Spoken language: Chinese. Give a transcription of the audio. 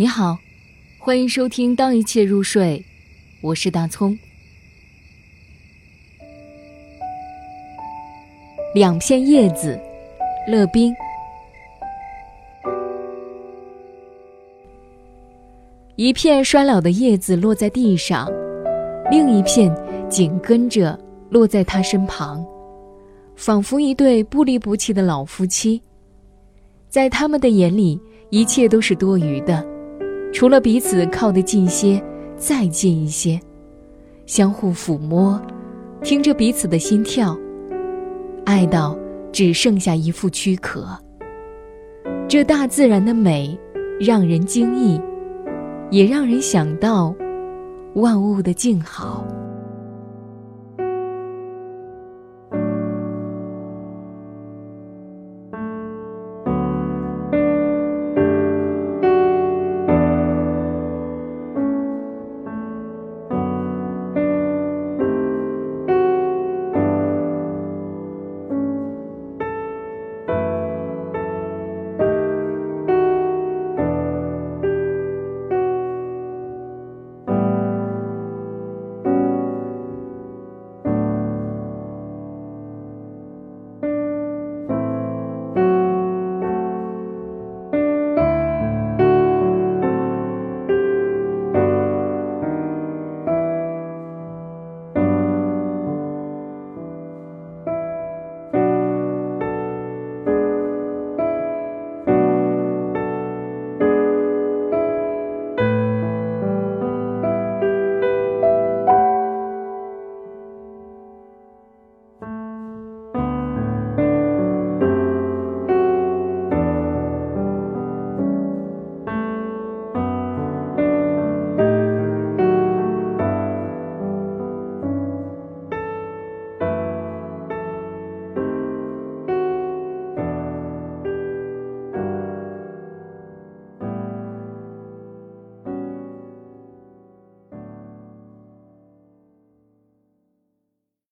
你好，欢迎收听《当一切入睡》，我是大葱。两片叶子，乐冰。一片衰老的叶子落在地上，另一片紧跟着落在他身旁，仿佛一对不离不弃的老夫妻。在他们的眼里，一切都是多余的。除了彼此靠得近些，再近一些，相互抚摸，听着彼此的心跳，爱到只剩下一副躯壳。这大自然的美，让人惊异，也让人想到万物的静好。